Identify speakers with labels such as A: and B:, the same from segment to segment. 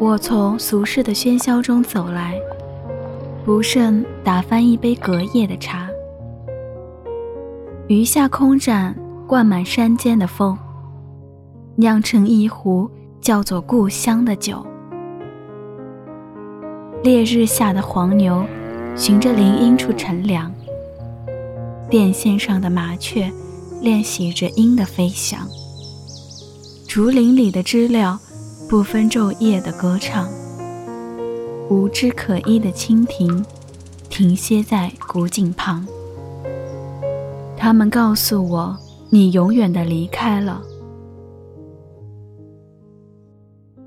A: 我从俗世的喧嚣中走来，不慎打翻一杯隔夜的茶，余下空盏灌满山间的风，酿成一壶叫做故乡的酒。烈日下的黄牛，循着林荫处乘凉。电线上的麻雀，练习着鹰的飞翔。竹林里的知了，不分昼夜的歌唱。无枝可依的蜻蜓，停歇在古井旁。他们告诉我，你永远的离开了。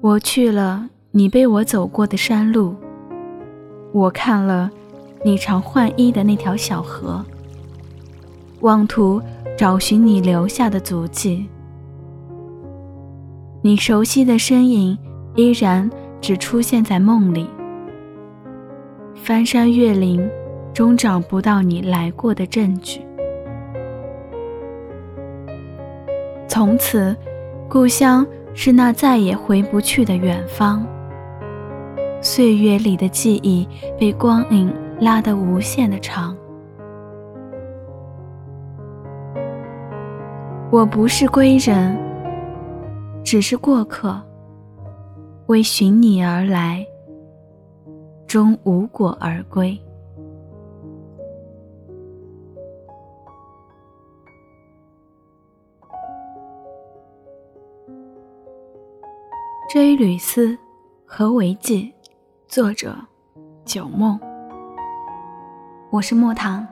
A: 我去了你背我走过的山路。我看了你常换衣的那条小河，妄图找寻你留下的足迹。你熟悉的身影依然只出现在梦里，翻山越岭，终找不到你来过的证据。从此，故乡是那再也回不去的远方。岁月里的记忆被光影拉得无限的长。我不是归人，只是过客，为寻你而来，终无果而归。这一缕丝，何为寄？作者：九梦。我是莫唐。